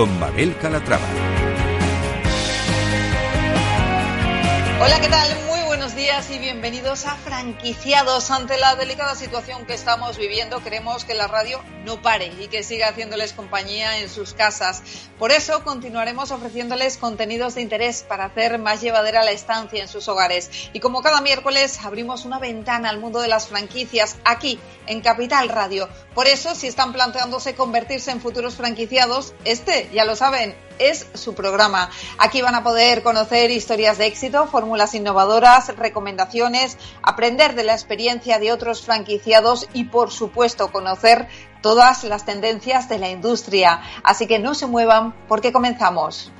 Con Mabel Calatrava. Hola, ¿qué tal? Y bienvenidos a Franquiciados. Ante la delicada situación que estamos viviendo, queremos que la radio no pare y que siga haciéndoles compañía en sus casas. Por eso continuaremos ofreciéndoles contenidos de interés para hacer más llevadera la estancia en sus hogares. Y como cada miércoles abrimos una ventana al mundo de las franquicias aquí en Capital Radio. Por eso, si están planteándose convertirse en futuros franquiciados, este, ya lo saben, es su programa. Aquí van a poder conocer historias de éxito, fórmulas innovadoras, recomendaciones, aprender de la experiencia de otros franquiciados y, por supuesto, conocer todas las tendencias de la industria. Así que no se muevan porque comenzamos.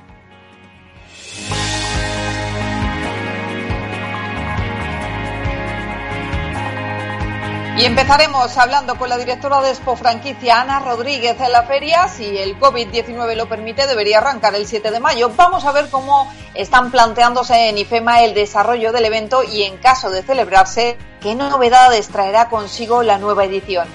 Y empezaremos hablando con la directora de Expo Franquicia, Ana Rodríguez, en la feria. Si el COVID-19 lo permite, debería arrancar el 7 de mayo. Vamos a ver cómo están planteándose en IFEMA el desarrollo del evento y, en caso de celebrarse, qué novedades traerá consigo la nueva edición.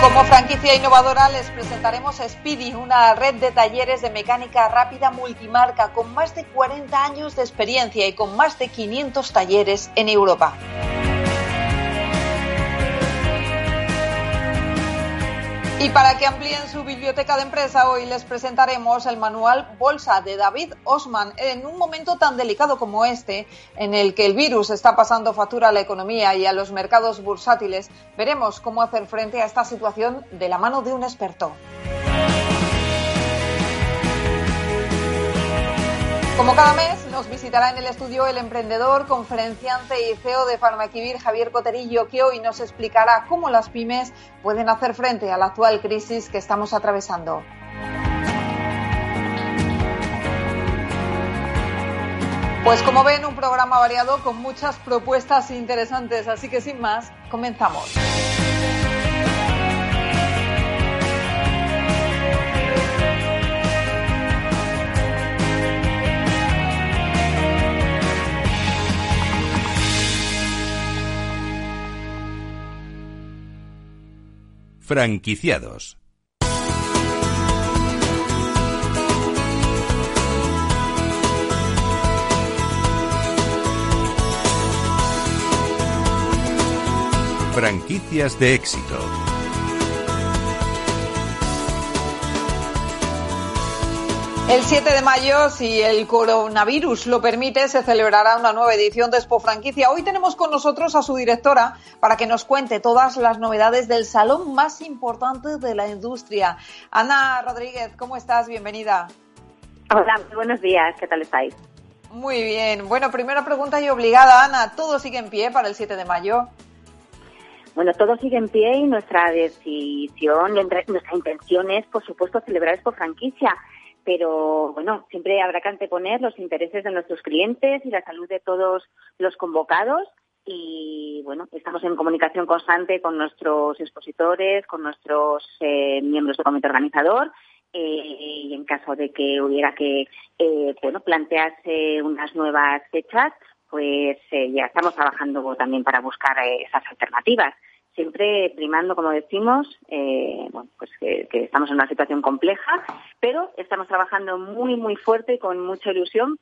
Como franquicia innovadora les presentaremos Speedy, una red de talleres de mecánica rápida multimarca con más de 40 años de experiencia y con más de 500 talleres en Europa. Y para que amplíen su biblioteca de empresa, hoy les presentaremos el manual Bolsa de David Osman. En un momento tan delicado como este, en el que el virus está pasando factura a la economía y a los mercados bursátiles, veremos cómo hacer frente a esta situación de la mano de un experto. Como cada mes, nos visitará en el estudio el emprendedor, conferenciante y CEO de Farmaquivir, Javier Coterillo, que hoy nos explicará cómo las pymes pueden hacer frente a la actual crisis que estamos atravesando. Pues como ven, un programa variado con muchas propuestas interesantes, así que sin más, comenzamos. Franquiciados. Franquicias de éxito. El 7 de mayo, si el coronavirus lo permite, se celebrará una nueva edición de Expo Franquicia. Hoy tenemos con nosotros a su directora para que nos cuente todas las novedades del salón más importante de la industria. Ana Rodríguez, ¿cómo estás? Bienvenida. Hola, buenos días. ¿Qué tal estáis? Muy bien. Bueno, primera pregunta y obligada, Ana. ¿Todo sigue en pie para el 7 de mayo? Bueno, todo sigue en pie y nuestra decisión, nuestra intención es, por supuesto, celebrar Expo Franquicia pero bueno, siempre habrá que anteponer los intereses de nuestros clientes y la salud de todos los convocados. Y bueno, estamos en comunicación constante con nuestros expositores, con nuestros eh, miembros del comité organizador. Eh, y en caso de que hubiera que eh, bueno plantearse unas nuevas fechas, pues ya estamos trabajando también para buscar esas alternativas siempre primando, como decimos, eh, bueno, pues que, estamos en una situación compleja, pero estamos trabajando muy, muy fuerte y con mucha ilusión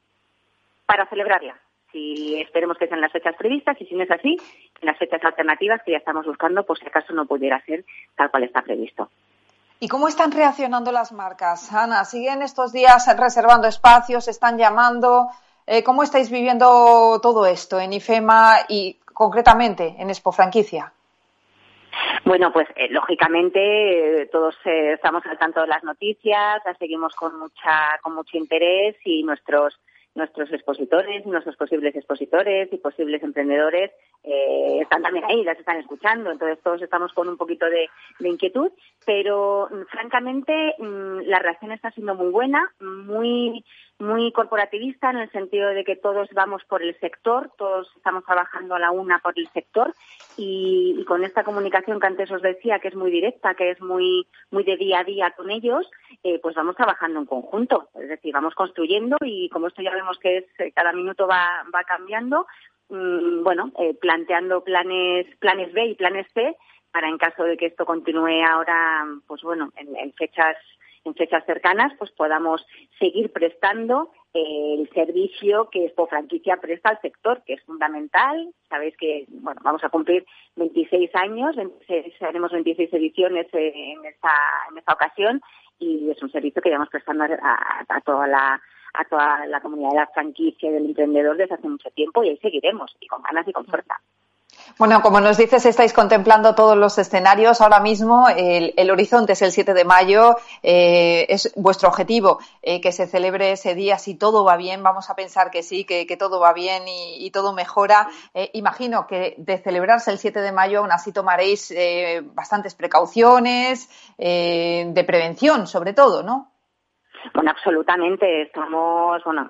para celebrarla. Si esperemos que sean las fechas previstas y si no es así, en las fechas alternativas que ya estamos buscando, por si acaso no pudiera ser tal cual está previsto. ¿Y cómo están reaccionando las marcas? Ana, ¿siguen estos días reservando espacios? ¿Están llamando? eh, ¿cómo estáis viviendo todo esto en IFEMA y concretamente en Expo Franquicia? Bueno, pues eh, lógicamente eh, todos estamos al tanto de las noticias, las seguimos con mucha con mucho interés y nuestros nuestros expositores, nuestros posibles expositores y posibles emprendedores eh, están también ahí, las están escuchando, entonces todos estamos con un poquito de, inquietud, pero mm, francamente mm, la reacción está siendo muy buena, muy muy corporativista en el sentido de que todos vamos por el sector, todos estamos trabajando a la una por el sector y, con esta comunicación que antes os decía que es muy directa, que es muy muy de día a día con ellos, eh, pues vamos trabajando en conjunto, es decir, vamos construyendo y como esto ya vemos que es eh, cada minuto va, va cambiando, mmm, bueno, eh, planteando planes planes B y planes C para en caso de que esto continúe ahora, pues bueno, en, en fechas en fechas cercanas pues podamos seguir prestando el servicio que Expo Franquicia presta al sector, que es fundamental. Sabéis que bueno, vamos a cumplir 26 años, 26, haremos 26 ediciones en esta, en esta ocasión y es un servicio que llevamos prestando a, a toda la a toda la comunidad de la franquicia y del emprendedor desde hace mucho tiempo y ahí seguiremos, y con ganas y con fuerza. Bueno, como nos dices, estáis contemplando todos los escenarios. Ahora mismo el, horizonte es el 7 de mayo. Eh, es vuestro objetivo eh, que se celebre ese día. Si todo va bien, vamos a pensar que sí, que, todo va bien y, todo mejora. Eh, imagino que de celebrarse el 7 de mayo aún así tomaréis bastantes precauciones de prevención, sobre todo, ¿no? Bueno, absolutamente. Estamos, bueno,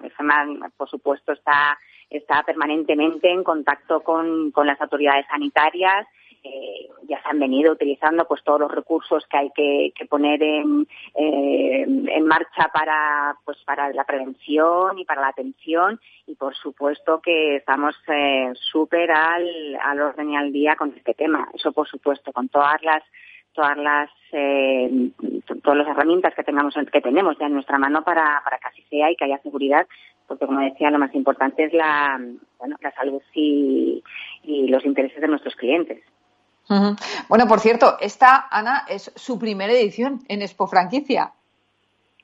por supuesto está está permanentemente en contacto con, las autoridades sanitarias. Eh, ya se han venido utilizando pues todos los recursos que hay que, poner en, eh, en marcha para pues para la prevención y para la atención y por supuesto que estamos eh, súper al, al orden y al día con este tema eso por supuesto con todas las todas las eh, todas las herramientas que tengamos que tenemos ya en nuestra mano para, para que así sea y que haya seguridad porque como decía lo más importante es la bueno, la salud y, y los intereses de nuestros clientes bueno por cierto esta Ana es su primera edición en Expo Franquicia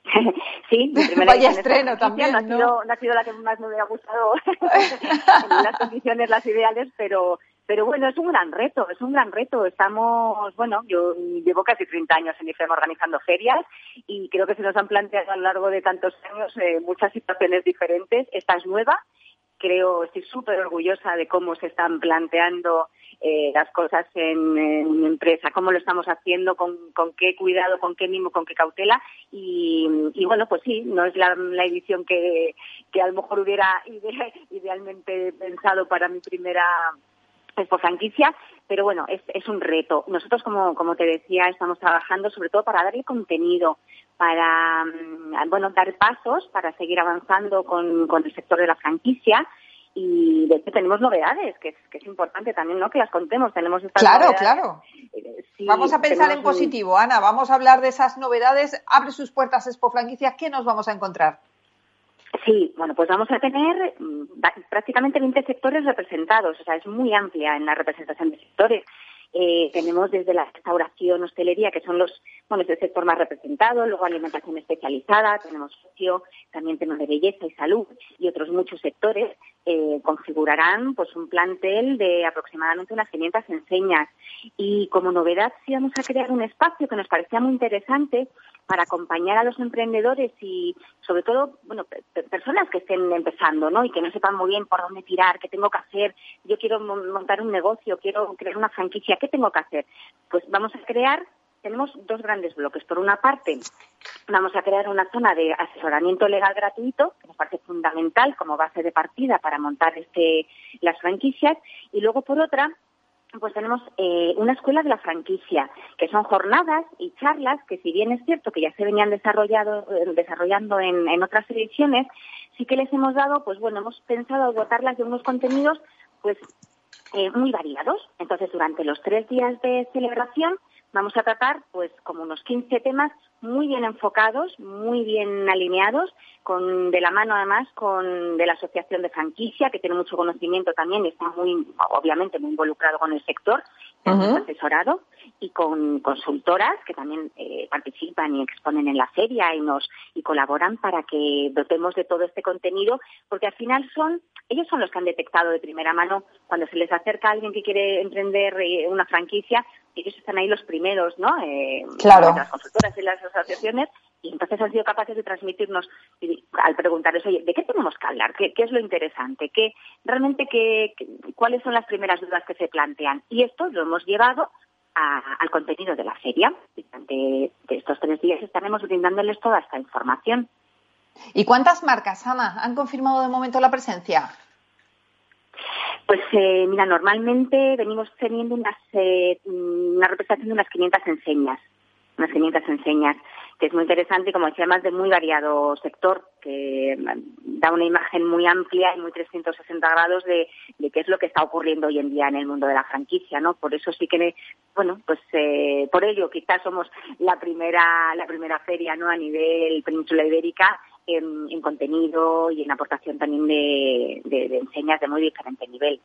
sí, mi primera Vaya estreno también, ¿no? ¿no? Ha, sido, la que más me hubiera gustado en las condiciones, las ideales, pero pero bueno, es un gran reto, es un gran reto. Estamos, bueno, yo llevo casi 30 años en IFEM organizando ferias y creo que se nos han planteado a lo largo de tantos años eh, muchas situaciones diferentes. Esta es nueva. Creo, estoy súper orgullosa de cómo se están planteando eh, las cosas en, en, empresa, cómo lo estamos haciendo, con, qué cuidado, con qué mimo, con qué cautela. Y, bueno, pues sí, no es la, la edición que, que a lo mejor hubiera idealmente pensado para mi primera por franquicia, pero bueno, es, es un reto. Nosotros, como, como te decía, estamos trabajando sobre todo para darle contenido, para mm, bueno, dar pasos, para seguir avanzando con, con el sector de la franquicia y de hecho tenemos novedades, que es, que es importante también, ¿no? Que las contemos. Tenemos estas claro, claro. Eh, vamos a pensar en positivo, Ana. Vamos a hablar de esas novedades. Abre sus puertas Expo Franquicia. ¿Qué nos vamos a encontrar? Sí, bueno, pues vamos a tener mm, prácticamente 20 sectores representados, o sea, es muy amplia en la representación de sectores. Eh, tenemos desde la restauración, hostelería, que son los, bueno, es el sector más representado, luego alimentación especializada, tenemos socio, también temas de belleza y salud y otros muchos sectores, eh, configurarán pues un plantel de aproximadamente unas 500 enseñas. Y como novedad sí vamos a crear un espacio que nos parecía muy interesante para acompañar a los emprendedores y sobre todo, bueno, personas que estén empezando, ¿no? Y que no sepan muy bien por dónde tirar, qué tengo que hacer, yo quiero montar un negocio, quiero crear una franquicia, ¿qué tengo que hacer? Pues vamos a crear tenemos dos grandes bloques. Por una parte, vamos a crear una zona de asesoramiento legal gratuito, que nos parece fundamental como base de partida para montar este, las franquicias. Y luego, por otra, pues tenemos eh, una escuela de la franquicia, que son jornadas y charlas que si bien es cierto que ya se venían desarrollado, eh, desarrollando en, en, otras ediciones, sí que les hemos dado, pues bueno, hemos pensado dotarlas de unos contenidos pues eh, muy variados. Entonces, durante los tres días de celebración vamos a tratar pues como unos 15 temas muy bien enfocados, muy bien alineados, con de la mano además con de la Asociación de Franquicia, que tiene mucho conocimiento también y está muy, obviamente, muy involucrado con el sector asesorado y con consultoras que también eh, participan y exponen en la feria y nos y colaboran para que dotemos de todo este contenido, porque al final son ellos son los que han detectado de primera mano cuando se les acerca alguien que quiere emprender eh, una franquicia, ellos están ahí los primeros, ¿no? Eh, claro. Las consultoras y las asociaciones y entonces han sido capaces de transmitirnos al preguntarles, oye, ¿de qué tenemos que hablar? ¿Qué, es lo interesante? ¿Qué, realmente qué, cuáles son las primeras dudas que se plantean? Y esto lo hemos llevado al contenido de la feria. Durante estos tres días estaremos brindándoles toda esta información. ¿Y cuántas marcas, Ana, han confirmado de momento la presencia? Pues eh, mira, normalmente venimos teniendo unas, eh, una representación de unas 500 enseñas, unas 500 enseñas que es muy interesante y, como decía, además de muy variado sector, que da una imagen muy amplia y muy 360 grados de, qué es lo que está ocurriendo hoy en día en el mundo de la franquicia, ¿no? Por eso sí que, bueno, pues eh, por ello quizás somos la primera, la primera feria, ¿no? A nivel península ibérica en, contenido y en aportación también de, de enseñas de muy diferente nivel.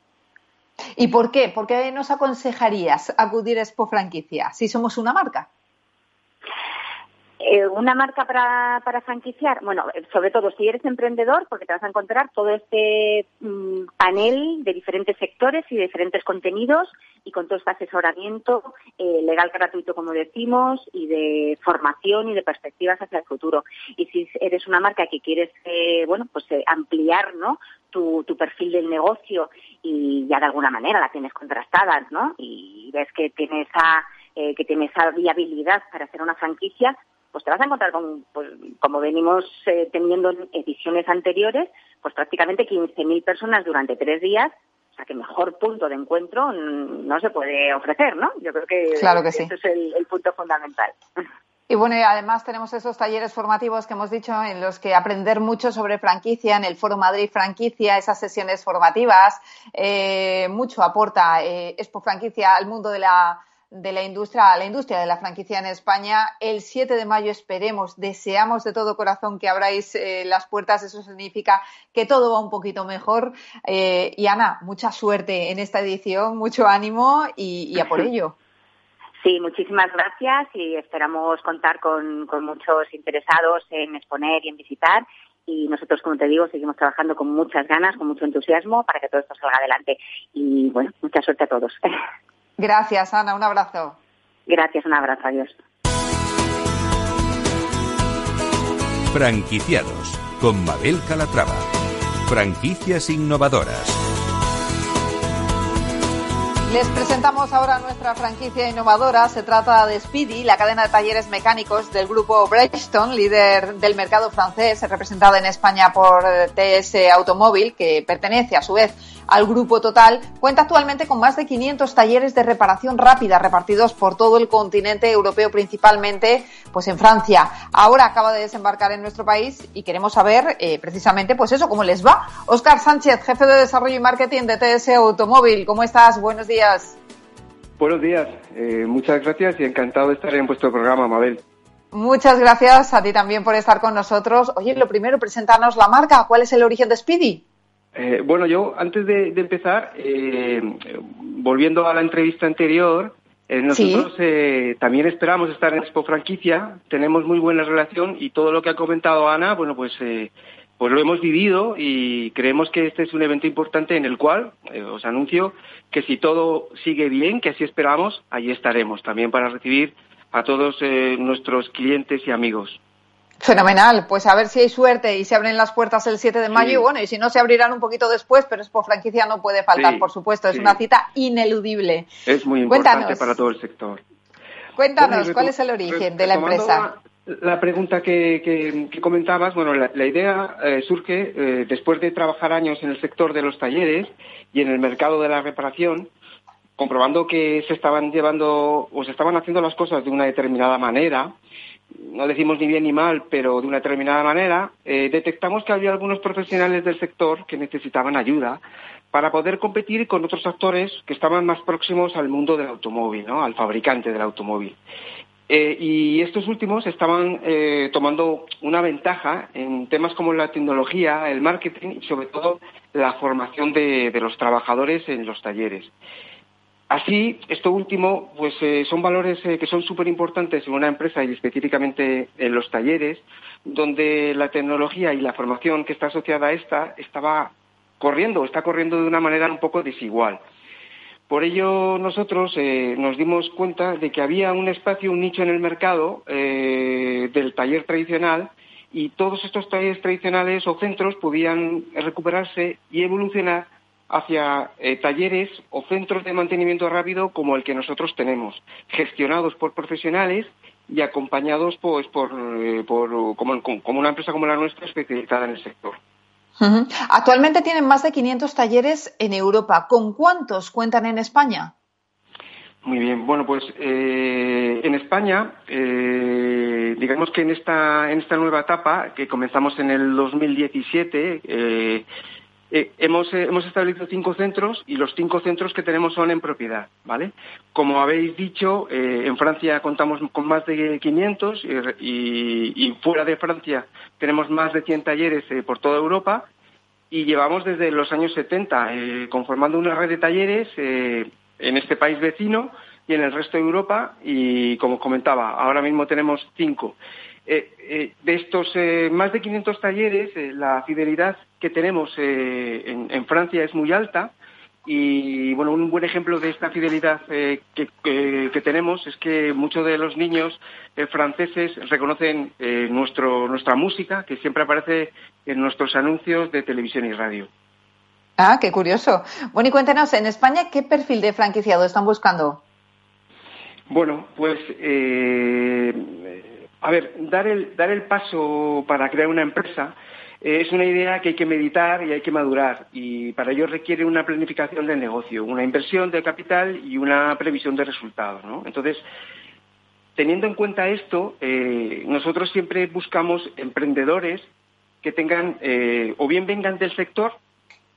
¿Y por qué? ¿Por qué nos aconsejarías acudir a Expo Franquicia si somos una marca? Eh, una marca para, para franquiciar, bueno, sobre todo si eres emprendedor, porque te vas a encontrar todo este mm, panel de diferentes sectores y diferentes contenidos y con todo este asesoramiento eh, legal gratuito, como decimos, y de formación y de perspectivas hacia el futuro. Y si eres una marca que quieres, eh, bueno, pues ampliar, ¿no? Tu, tu perfil del negocio y ya de alguna manera la tienes contrastada, ¿no? Y ves que tienes esa, que tiene esa viabilidad para hacer una franquicia, pues te vas a encontrar con, pues, como venimos eh, teniendo en ediciones anteriores, pues prácticamente 15.000 personas durante tres días. O sea, que mejor punto de encuentro no se puede ofrecer, ¿no? Yo creo que, claro que ese es el, punto fundamental. Y bueno, y además tenemos esos talleres formativos que hemos dicho en los que aprender mucho sobre franquicia en el Foro Madrid Franquicia, esas sesiones formativas, eh, mucho aporta eh, Expo Franquicia al mundo de la de la industria, la industria de la franquicia en España. El 7 de mayo esperemos, deseamos de todo corazón que abráis eh, las puertas. Eso significa que todo va un poquito mejor. Eh, y Ana, mucha suerte en esta edición, mucho ánimo y, a por ello. Sí, muchísimas gracias y esperamos contar con, con muchos interesados en exponer y en visitar y nosotros, como te digo, seguimos trabajando con muchas ganas, con mucho entusiasmo para que todo esto salga adelante. Y bueno, mucha suerte a todos. Gracias, Ana. Un abrazo. Gracias, un abrazo. Adiós. Franquiciados con Mabel Calatrava. Franquicias innovadoras. Les presentamos ahora nuestra franquicia innovadora. Se trata de Speedy, la cadena de talleres mecánicos del grupo Bridgestone, líder del mercado francés, representada en España por TS Automóvil, que pertenece a su vez al grupo Total, cuenta actualmente con más de 500 talleres de reparación rápida repartidos por todo el continente europeo, principalmente pues en Francia. Ahora acaba de desembarcar en nuestro país y queremos saber eh, precisamente pues eso, cómo les va. Óscar Sánchez, jefe de desarrollo y marketing de TS Automóvil, ¿cómo estás? Buenos días. Buenos días, eh, muchas gracias y encantado de estar en vuestro programa, Mabel. Muchas gracias a ti también por estar con nosotros. Oye, lo primero, presentarnos la marca. ¿Cuál es el origen de Speedy? Eh, bueno, yo antes de, empezar, eh, volviendo a la entrevista anterior, eh, nosotros también esperamos estar en Expo Franquicia, tenemos muy buena relación y todo lo que ha comentado Ana, bueno, pues, pues lo hemos vivido y creemos que este es un evento importante en el cual os anuncio que si todo sigue bien, que así esperamos, allí estaremos también para recibir a todos nuestros clientes y amigos. Fenomenal, pues a ver si hay suerte y se abren las puertas el 7 de mayo y bueno, y si no se abrirán un poquito después, pero es por franquicia no puede faltar, por supuesto, es una cita ineludible. Es muy importante para todo el sector. Cuéntanos, ¿cuál es el origen de la empresa? La pregunta que, comentabas, bueno, la, idea eh, surge eh, después de trabajar años en el sector de los talleres y en el mercado de la reparación, comprobando que se estaban llevando o se estaban haciendo las cosas de una determinada manera no decimos ni bien ni mal, pero de una determinada manera, eh, detectamos que había algunos profesionales del sector que necesitaban ayuda para poder competir con otros actores que estaban más próximos al mundo del automóvil, al fabricante del automóvil. Eh, y estos últimos estaban eh, tomando una ventaja en temas como la tecnología, el marketing y sobre todo la formación de los trabajadores en los talleres. Así, esto último, pues eh, son valores eh, que son súper importantes en una empresa y específicamente en los talleres, donde la tecnología y la formación que está asociada a esta estaba corriendo, está corriendo de una manera un poco desigual. Por ello, nosotros eh, nos dimos cuenta de que había un espacio, un nicho en el mercado del taller tradicional y todos estos talleres tradicionales o centros podían recuperarse y evolucionar hacia eh, talleres o centros de mantenimiento rápido como el que nosotros tenemos, gestionados por profesionales y acompañados pues, por, eh, por como, como, una empresa como la nuestra especializada en el sector. Actualmente tienen más de 500 talleres en Europa. ¿Con cuántos cuentan en España? Muy bien, bueno, pues eh, en España, digamos que en esta, en esta nueva etapa que comenzamos en el 2017, eh, eh, hemos, eh, hemos, establecido cinco centros y los cinco centros que tenemos son en propiedad, ¿vale? Como habéis dicho, eh, en Francia contamos con más de 500 y, fuera de Francia tenemos más de 100 talleres por toda Europa y llevamos desde los años 70 conformando una red de talleres en este país vecino y en el resto de Europa y, como comentaba, ahora mismo tenemos cinco. Eh, eh, de estos eh, más de 500 talleres, la fidelidad que tenemos en, Francia es muy alta y bueno, un buen ejemplo de esta fidelidad que, tenemos es que muchos de los niños franceses reconocen nuestro, nuestra música, que siempre aparece en nuestros anuncios de televisión y radio. Ah, qué curioso. Bueno, y cuéntenos, en España, ¿qué perfil de franquiciado están buscando? Bueno, pues a ver, dar el, dar el paso para crear una empresa eh, es una idea que hay que meditar y hay que madurar y para ello requiere una planificación del negocio, una inversión de capital y una previsión de resultados. ¿no? Entonces, teniendo en cuenta esto, eh, nosotros siempre buscamos emprendedores que tengan eh, o bien vengan del sector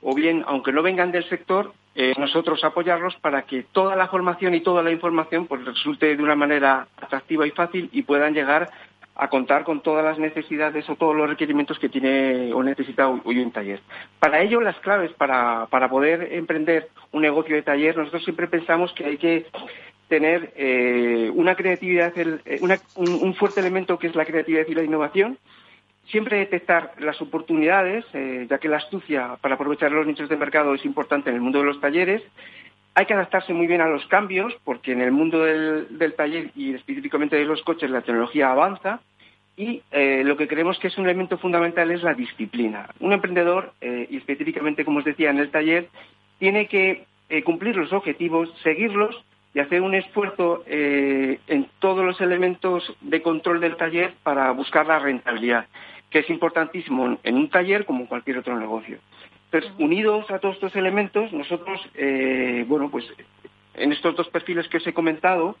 o bien, aunque no vengan del sector, eh, nosotros apoyarlos para que toda la formación y toda la información pues, resulte de una manera atractiva y fácil y puedan llegar a contar con todas las necesidades o todos los requerimientos que tiene o necesita hoy un taller. Para ello, las claves para, poder emprender un negocio de taller, nosotros siempre pensamos que hay que tener eh, una creatividad, eh, un, fuerte elemento que es la creatividad y la innovación, Siempre detectar las oportunidades, eh, ya que la astucia para aprovechar los nichos de mercado es importante en el mundo de los talleres. Hay que adaptarse muy bien a los cambios, porque en el mundo del, taller y específicamente de los coches la tecnología avanza y eh, lo que creemos que es un elemento fundamental es la disciplina. Un emprendedor, eh, y específicamente como os decía en el taller, tiene que cumplir los objetivos, seguirlos y hacer un esfuerzo en todos los elementos de control del taller para buscar la rentabilidad que es importantísimo en un taller como en cualquier otro negocio. Entonces, unidos a todos estos elementos, nosotros, eh, bueno, pues en estos dos perfiles que os he comentado,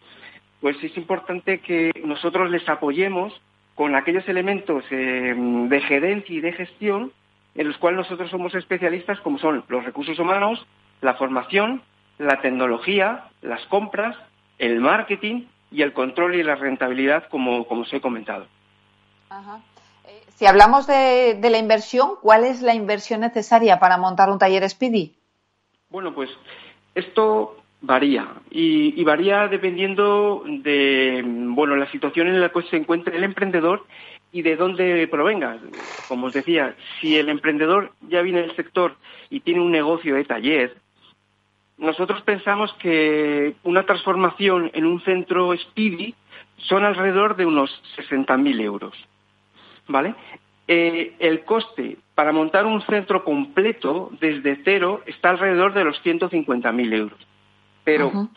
pues es importante que nosotros les apoyemos con aquellos elementos eh, de gerencia y de gestión en los cuales nosotros somos especialistas, como son los recursos humanos, la formación, la tecnología, las compras, el marketing y el control y la rentabilidad, como, como os he comentado. Ajá. Si hablamos de, la inversión, ¿cuál es la inversión necesaria para montar un taller Speedy? Bueno, pues esto varía y, varía dependiendo de bueno la situación en la que se encuentre el emprendedor y de dónde provenga. Como os decía, si el emprendedor ya viene del sector y tiene un negocio de taller, nosotros pensamos que una transformación en un centro Speedy son alrededor de unos 60.000 euros. ¿vale? Eh, el coste para montar un centro completo desde cero está alrededor de los 150.000 euros. Pero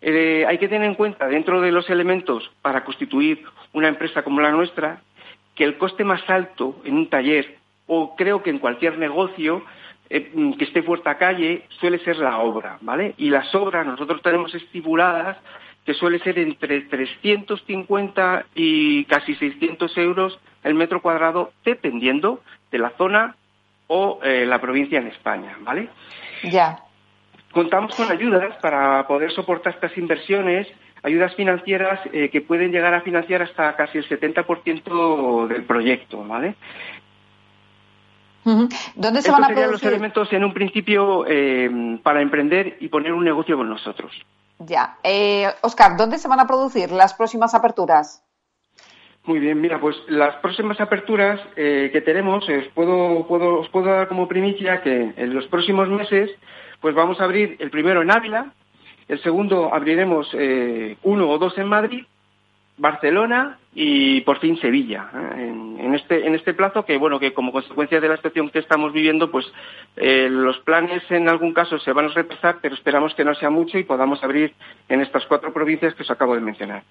eh, hay que tener en cuenta, dentro de los elementos para constituir una empresa como la nuestra, que el coste más alto en un taller, o creo que en cualquier negocio eh, que esté puerta calle, suele ser la obra, ¿vale? Y las obras nosotros tenemos estipuladas que suele ser entre 350 y casi 600 euros el metro cuadrado, dependiendo de la zona o eh, la provincia en España, ¿vale? Ya. Contamos con ayudas para poder soportar estas inversiones, ayudas financieras eh, que pueden llegar a financiar hasta casi el 70% del proyecto, ¿vale? ¿Dónde se van a los elementos en un principio eh, para emprender y poner un negocio con nosotros. Ya. Eh, Oscar, ¿dónde se van a producir las próximas aperturas? Muy bien, mira, pues las próximas aperturas eh, que tenemos, os puedo, puedo, os puedo dar como primicia que en los próximos meses, pues vamos a abrir el primero en Ávila, el segundo abriremos eh, uno o dos en Madrid, Barcelona y por fin Sevilla. ¿eh? En, este, en este plazo que, bueno, que como consecuencia de la situación que estamos viviendo, pues eh, los planes en algún caso se van a retrasar, pero esperamos que no sea mucho y podamos abrir en estas cuatro provincias que os acabo de mencionar.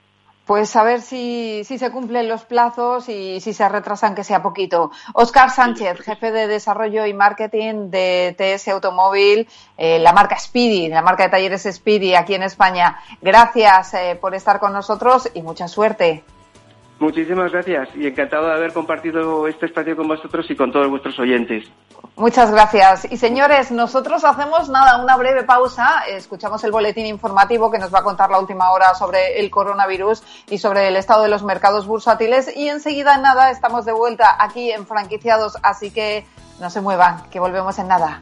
Pues a ver si, se cumplen los plazos y si se retrasan, que sea poquito. Oscar Sánchez, jefe de desarrollo y marketing de TS Automóvil, eh, la marca Speedy, la marca de talleres Speedy aquí en España. Gracias eh, por estar con nosotros y mucha suerte. Muchísimas gracias y encantado de haber compartido este espacio con vosotros y con todos vuestros oyentes. Muchas gracias. Y señores, nosotros hacemos nada, una breve pausa. Escuchamos el boletín informativo que nos va a contar la última hora sobre el coronavirus y sobre el estado de los mercados bursátiles. Y enseguida, en nada, estamos de vuelta aquí en Franquiciados. Así que no se muevan, que volvemos en nada.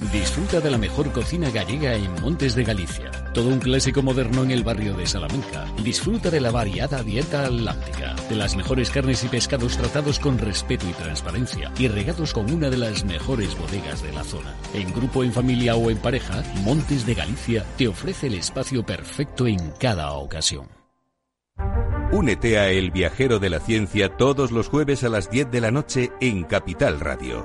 Disfruta de la mejor cocina gallega en Montes de Galicia. Todo un clásico moderno en el barrio de Salamanca. Disfruta de la variada dieta atlántica, de las mejores carnes y pescados tratados con respeto y transparencia y regados con una de las mejores bodegas de la zona. En grupo, en familia o en pareja, Montes de Galicia te ofrece el espacio perfecto en cada ocasión. Únete a El Viajero de la Ciencia todos los jueves a las 10 de la noche en Capital Radio.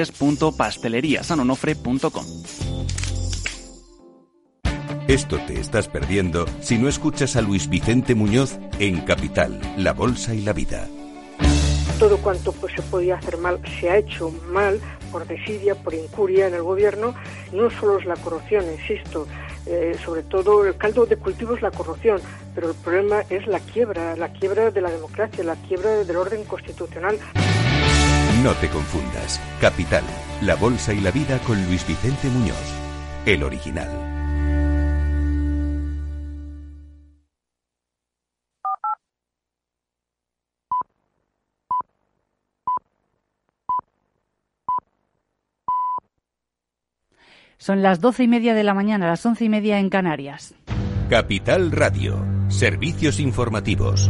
www.pasteleriasanonofre.com. Esto te estás perdiendo si no escuchas a Luis Vicente Muñoz en Capital, La Bolsa y la Vida. Todo cuanto pues, se podía hacer mal se ha hecho mal por desidia, por incuria en el gobierno. No solo es la corrupción, insisto, eh, sobre todo el caldo de cultivo es la corrupción, pero el problema es la quiebra, la quiebra de la democracia, la quiebra del orden constitucional. No te confundas. Capital, la bolsa y la vida con Luis Vicente Muñoz, el original. Son las doce y media de la mañana, las once y media en Canarias. Capital Radio, servicios informativos.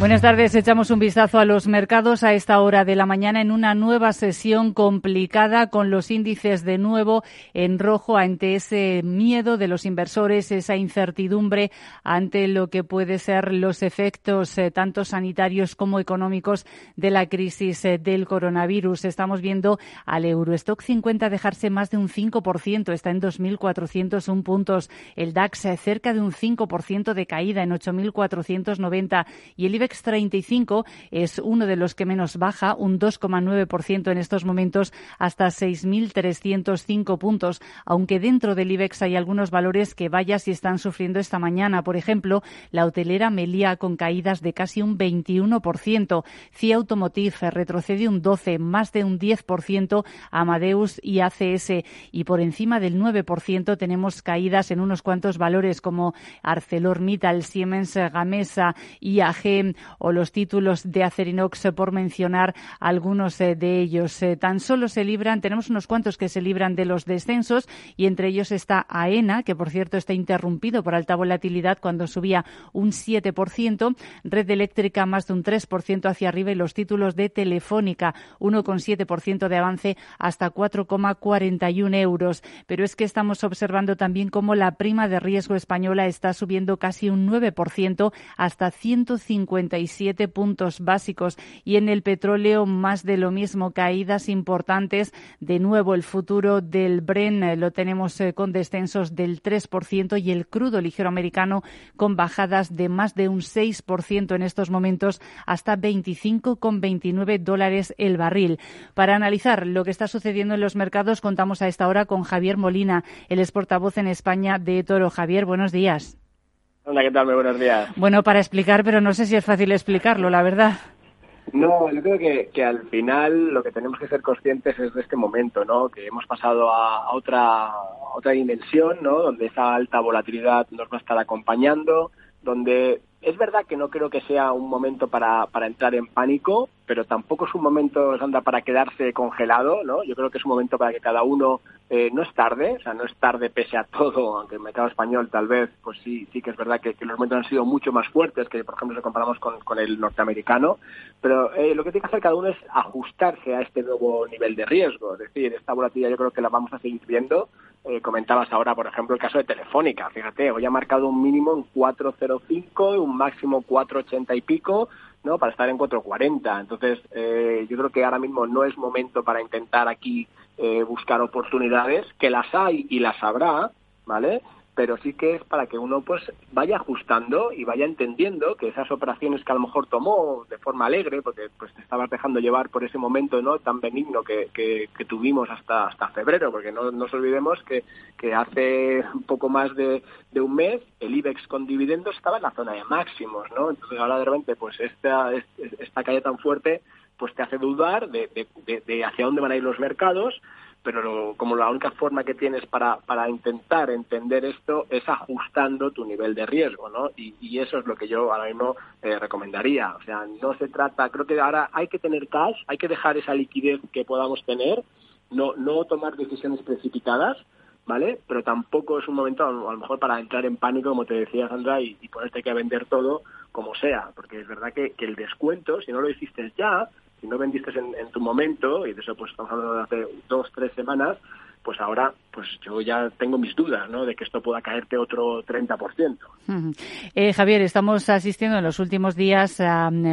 Buenas tardes. Echamos un vistazo a los mercados a esta hora de la mañana en una nueva sesión complicada con los índices de nuevo en rojo ante ese miedo de los inversores, esa incertidumbre ante lo que puede ser los efectos eh, tanto sanitarios como económicos de la crisis eh, del coronavirus. Estamos viendo al Eurostock 50 dejarse más de un 5%, está en 2.401 puntos. El DAX eh, cerca de un 5% de caída en 8.490 y el IBEX 35 es uno de los que menos baja, un 2,9% en estos momentos hasta 6.305 puntos, aunque dentro del IBEX hay algunos valores que vaya si están sufriendo esta mañana. Por ejemplo, la hotelera Melia con caídas de casi un 21%, CIA Automotive retrocede un 12, más de un 10%, Amadeus y ACS y por encima del 9% tenemos caídas en unos cuantos valores como ArcelorMittal, Siemens Gamesa, IAG, o los títulos de Acerinox, eh, por mencionar algunos eh, de ellos. Eh, tan solo se libran, tenemos unos cuantos que se libran de los descensos y entre ellos está AENA, que por cierto está interrumpido por alta volatilidad cuando subía un 7%, Red Eléctrica más de un 3% hacia arriba y los títulos de Telefónica 1,7% de avance hasta 4,41 euros. Pero es que estamos observando también cómo la prima de riesgo española está subiendo casi un 9% hasta 150 puntos básicos y en el petróleo más de lo mismo, caídas importantes. De nuevo, el futuro del Bren eh, lo tenemos eh, con descensos del 3% y el crudo ligero americano con bajadas de más de un 6% en estos momentos hasta 25,29 dólares el barril. Para analizar lo que está sucediendo en los mercados, contamos a esta hora con Javier Molina, el exportavoz en España de Toro. Javier, buenos días. Hola, ¿qué tal? Muy buenos días. Bueno, para explicar, pero no sé si es fácil explicarlo, la verdad. No, yo creo que, que, al final lo que tenemos que ser conscientes es de este momento, ¿no? Que hemos pasado a, otra, a otra dimensión, ¿no? Donde esa alta volatilidad nos va a estar acompañando, donde es verdad que no creo que sea un momento para, para entrar en pánico, pero tampoco es un momento, anda para quedarse congelado, ¿no? Yo creo que es un momento para que cada uno eh, no es tarde, o sea, no es tarde pese a todo, aunque el mercado español tal vez, pues sí, sí que es verdad que, los momentos han sido mucho más fuertes que, por ejemplo, si comparamos con, con el norteamericano, pero eh, lo que tiene que hacer cada uno es ajustarse a este nuevo nivel de riesgo, es decir, esta volatilidad yo creo que la vamos a seguir viendo, eh, comentabas ahora, por ejemplo, el caso de Telefónica. Fíjate, hoy ha marcado un mínimo en 4.05 y un máximo 4.80 y pico, ¿no? Para estar en 4.40. Entonces, eh, yo creo que ahora mismo no es momento para intentar aquí eh, buscar oportunidades, que las hay y las habrá, ¿vale? Pero sí que es para que uno pues vaya ajustando y vaya entendiendo que esas operaciones que a lo mejor tomó de forma alegre, porque pues te estabas dejando llevar por ese momento no tan benigno que, que, tuvimos hasta hasta febrero, porque no nos olvidemos que, que hace un poco más de, de, un mes el IBEX con dividendos estaba en la zona de máximos, ¿no? Entonces ahora de repente pues esta, esta caída tan fuerte pues te hace dudar de, de, de hacia dónde van a ir los mercados pero como la única forma que tienes para, para intentar entender esto es ajustando tu nivel de riesgo, ¿no? Y, y eso es lo que yo ahora mismo eh, recomendaría. O sea, no se trata, creo que ahora hay que tener cash, hay que dejar esa liquidez que podamos tener, no, no tomar decisiones precipitadas, ¿vale? Pero tampoco es un momento, a lo mejor, para entrar en pánico, como te decía Sandra, y, y ponerte que vender todo como sea, porque es verdad que, que el descuento, si no lo hiciste ya, si no vendiste en, en, tu momento, y de eso pues estamos hablando de hace dos, tres semanas, pues ahora pues yo ya tengo mis dudas ¿no? de que esto pueda caerte otro 30%. Eh, Javier, estamos asistiendo en los últimos días, eh,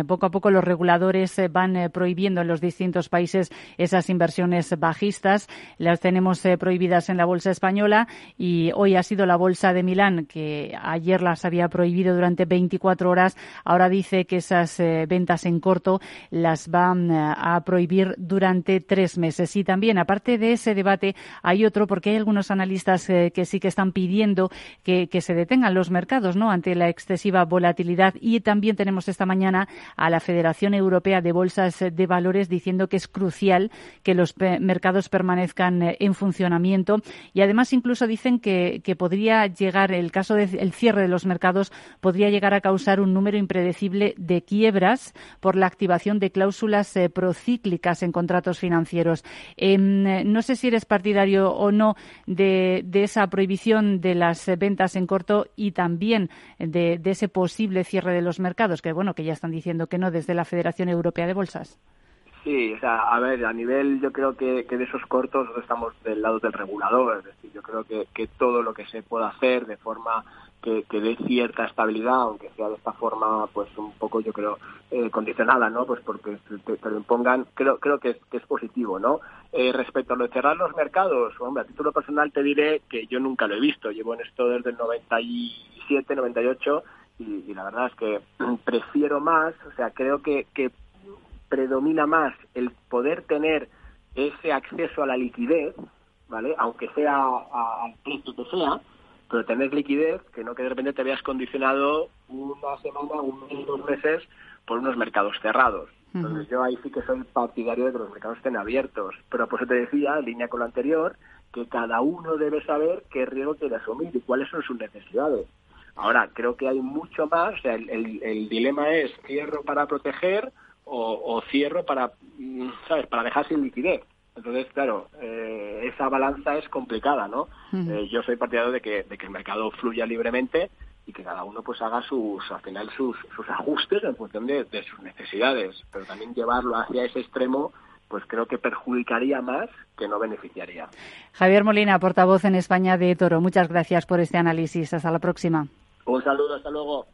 poco a poco los reguladores eh, van eh, prohibiendo en los distintos países esas inversiones bajistas. Las tenemos prohibidas en la bolsa española y hoy ha sido la bolsa de Milán, que ayer las había prohibido durante 24 horas. Ahora dice que esas ventas en corto las van a prohibir durante tres meses. Y también, aparte de ese debate, hay otro porque hay algunos analistas eh, que sí que están pidiendo que, se detengan los mercados ¿no? ante la excesiva volatilidad. Y también tenemos esta mañana a la Federación Europea de Bolsas de Valores diciendo que es crucial que los mercados permanezcan eh, en funcionamiento. Y además incluso dicen que, podría llegar, el caso del cierre de los mercados, podría llegar a causar un número impredecible de quiebras por la activación de cláusulas eh, procíclicas en contratos financieros. Em, no sé si eres partidario o no de, esa prohibición de las ventas en corto y también de, ese posible cierre de los mercados, que bueno, que ya están diciendo que no desde la Federación Europea de Bolsas. Sí, a ver, a nivel yo creo que, de esos cortos estamos del lado del regulador, es decir, yo creo que, que todo lo que se pueda hacer de forma que, dé cierta estabilidad, aunque sea de esta forma, pues un poco, yo creo, eh, condicionada, ¿no? Pues porque te, lo impongan, creo, creo que es, positivo, ¿no? Eh, respecto a lo de cerrar los mercados, hombre, a título personal te diré que yo nunca lo he visto, llevo en esto desde el 97, 98 y, y la verdad es que prefiero más, o sea, creo que, que predomina más el poder tener ese acceso a la liquidez, ¿vale? Aunque sea al precio que sea, pero tener liquidez, que no que de repente te veas condicionado una semana, un mes, dos meses por unos mercados cerrados. Entonces yo ahí sí que soy partidario de que los mercados estén abiertos. Pero por eso te decía, en línea con lo anterior, que cada uno debe saber qué riesgo quiere asumir y cuáles son sus necesidades. Ahora, creo que hay mucho más, o sea, el, dilema es cierro para proteger o, o, cierro para, mm, ¿sabes?, para dejar sin liquidez. Entonces, claro, eh, esa balanza es complicada, ¿no? Eh, yo soy partidario de que, de que el mercado fluya libremente y que cada uno pues haga sus, al final sus, sus ajustes en función de, sus necesidades, pero también llevarlo hacia ese extremo pues creo que perjudicaría más que no beneficiaría. Javier Molina, portavoz en España de Toro, muchas gracias por este análisis. Hasta la próxima. Un saludo, hasta luego.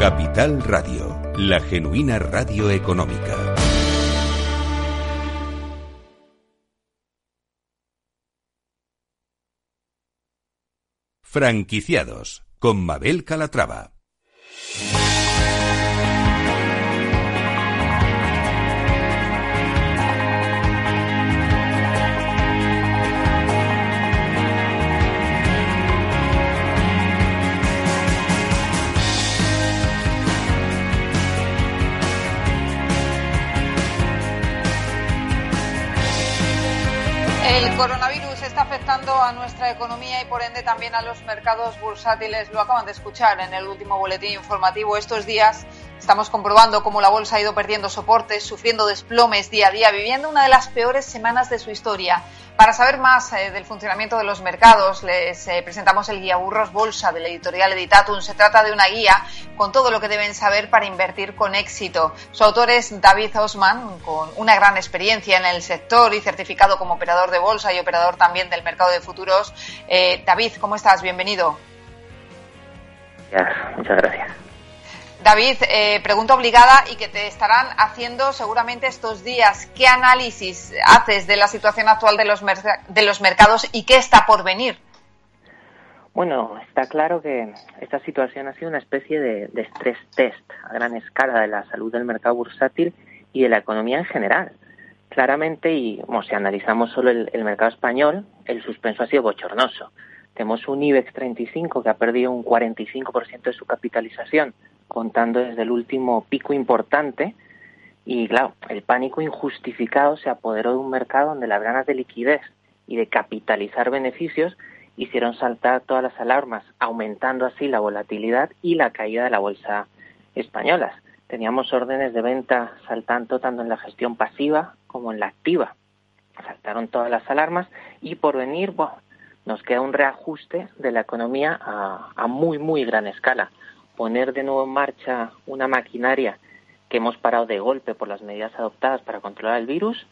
Capital Radio, la genuina radio económica. Franquiciados con Mabel Calatrava. El coronavirus está afectando a nuestra economía y por ende también a los mercados bursátiles. Lo acaban de escuchar en el último boletín informativo. Estos días estamos comprobando cómo la bolsa ha ido perdiendo soportes, sufriendo desplomes día a día, viviendo una de las peores semanas de su historia. Para saber más eh, del funcionamiento de los mercados, les eh, presentamos el guía Burros Bolsa de la editorial Editatum. Se trata de una guía con todo lo que deben saber para invertir con éxito. Su autor es David Osman, con una gran experiencia en el sector y certificado como operador de bolsa y operador también del mercado de futuros. Eh, David, ¿cómo estás? Bienvenido. muchas gracias. David, eh, pregunta obligada y que te estarán haciendo seguramente estos días. ¿Qué análisis haces de la situación actual de los, de los mercados y qué está por venir? Bueno, está claro que esta situación ha sido una especie de, de stress test a gran escala de la salud del mercado bursátil y de la economía en general. Claramente, y si analizamos solo el, el mercado español, el suspenso ha sido bochornoso. Tenemos un IBEX 35 que ha perdido un 45% de su capitalización contando desde el último pico importante. Y claro, el pánico injustificado se apoderó de un mercado donde las ganas de liquidez y de capitalizar beneficios hicieron saltar todas las alarmas, aumentando así la volatilidad y la caída de la bolsa española. Teníamos órdenes de venta saltando tanto en la gestión pasiva como en la activa. Saltaron todas las alarmas y por venir, nos queda un reajuste de la economía a, a muy, muy gran escala poner de nuevo en marcha una maquinaria que hemos parado de golpe por las medidas adoptadas para controlar el virus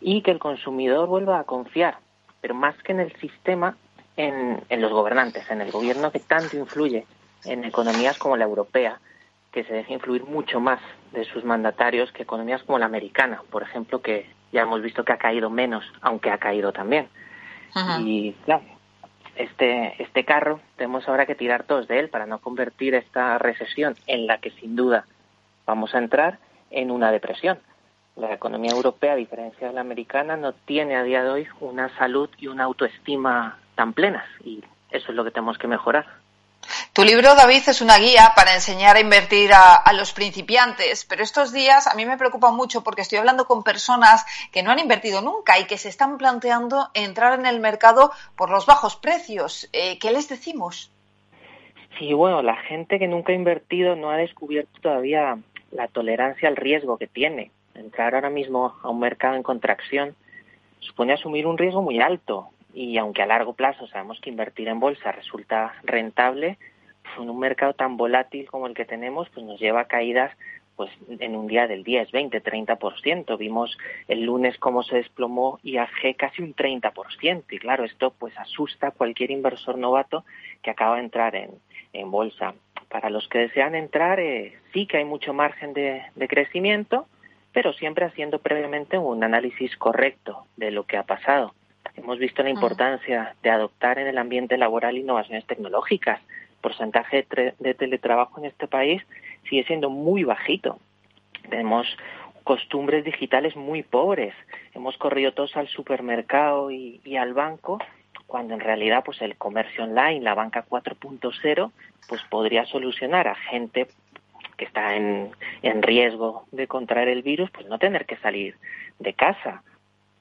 y que el consumidor vuelva a confiar, pero más que en el sistema, en, los gobernantes, en el gobierno que tanto influye en economías como la europea, que se deje influir mucho más de sus mandatarios que economías como la americana, por ejemplo, que ya hemos visto que ha caído menos, aunque ha caído también. Y claro, este, este carro tenemos ahora que tirar todos de él para no convertir esta recesión en la que sin duda vamos a entrar en una depresión. La economía europea, a diferencia de la americana, no tiene a día de hoy una salud y una autoestima tan plenas y eso es lo que tenemos que mejorar. Tu libro, David, es una guía para enseñar a invertir a, los principiantes, pero estos días a mí me preocupa mucho porque estoy hablando con personas que no han invertido nunca y que se están planteando entrar en el mercado por los bajos precios. Eh, ¿Qué les decimos? Sí, bueno, la gente que nunca ha invertido no ha descubierto todavía la tolerancia al riesgo que tiene. Entrar ahora mismo a un mercado en contracción supone asumir un riesgo muy alto y aunque a largo plazo sabemos que invertir en bolsa resulta rentable, en un mercado tan volátil como el que tenemos, pues nos lleva a caídas pues en un día del 10, 20, 30%. Vimos el lunes cómo se desplomó IAG casi un 30%. Y claro, esto pues asusta a cualquier inversor novato que acaba de entrar en, en bolsa. Para los que desean entrar, eh, sí que hay mucho margen de, de crecimiento, pero siempre haciendo previamente un análisis correcto de lo que ha pasado. Hemos visto la importancia de adoptar en el ambiente laboral innovaciones tecnológicas. Porcentaje de, teletrabajo en este país sigue siendo muy bajito. Tenemos costumbres digitales muy pobres. Hemos corrido todos al supermercado y, al banco cuando en realidad pues el comercio online, la banca 4.0, pues podría solucionar a gente que está en, en riesgo de contraer el virus, pues no tener que salir de casa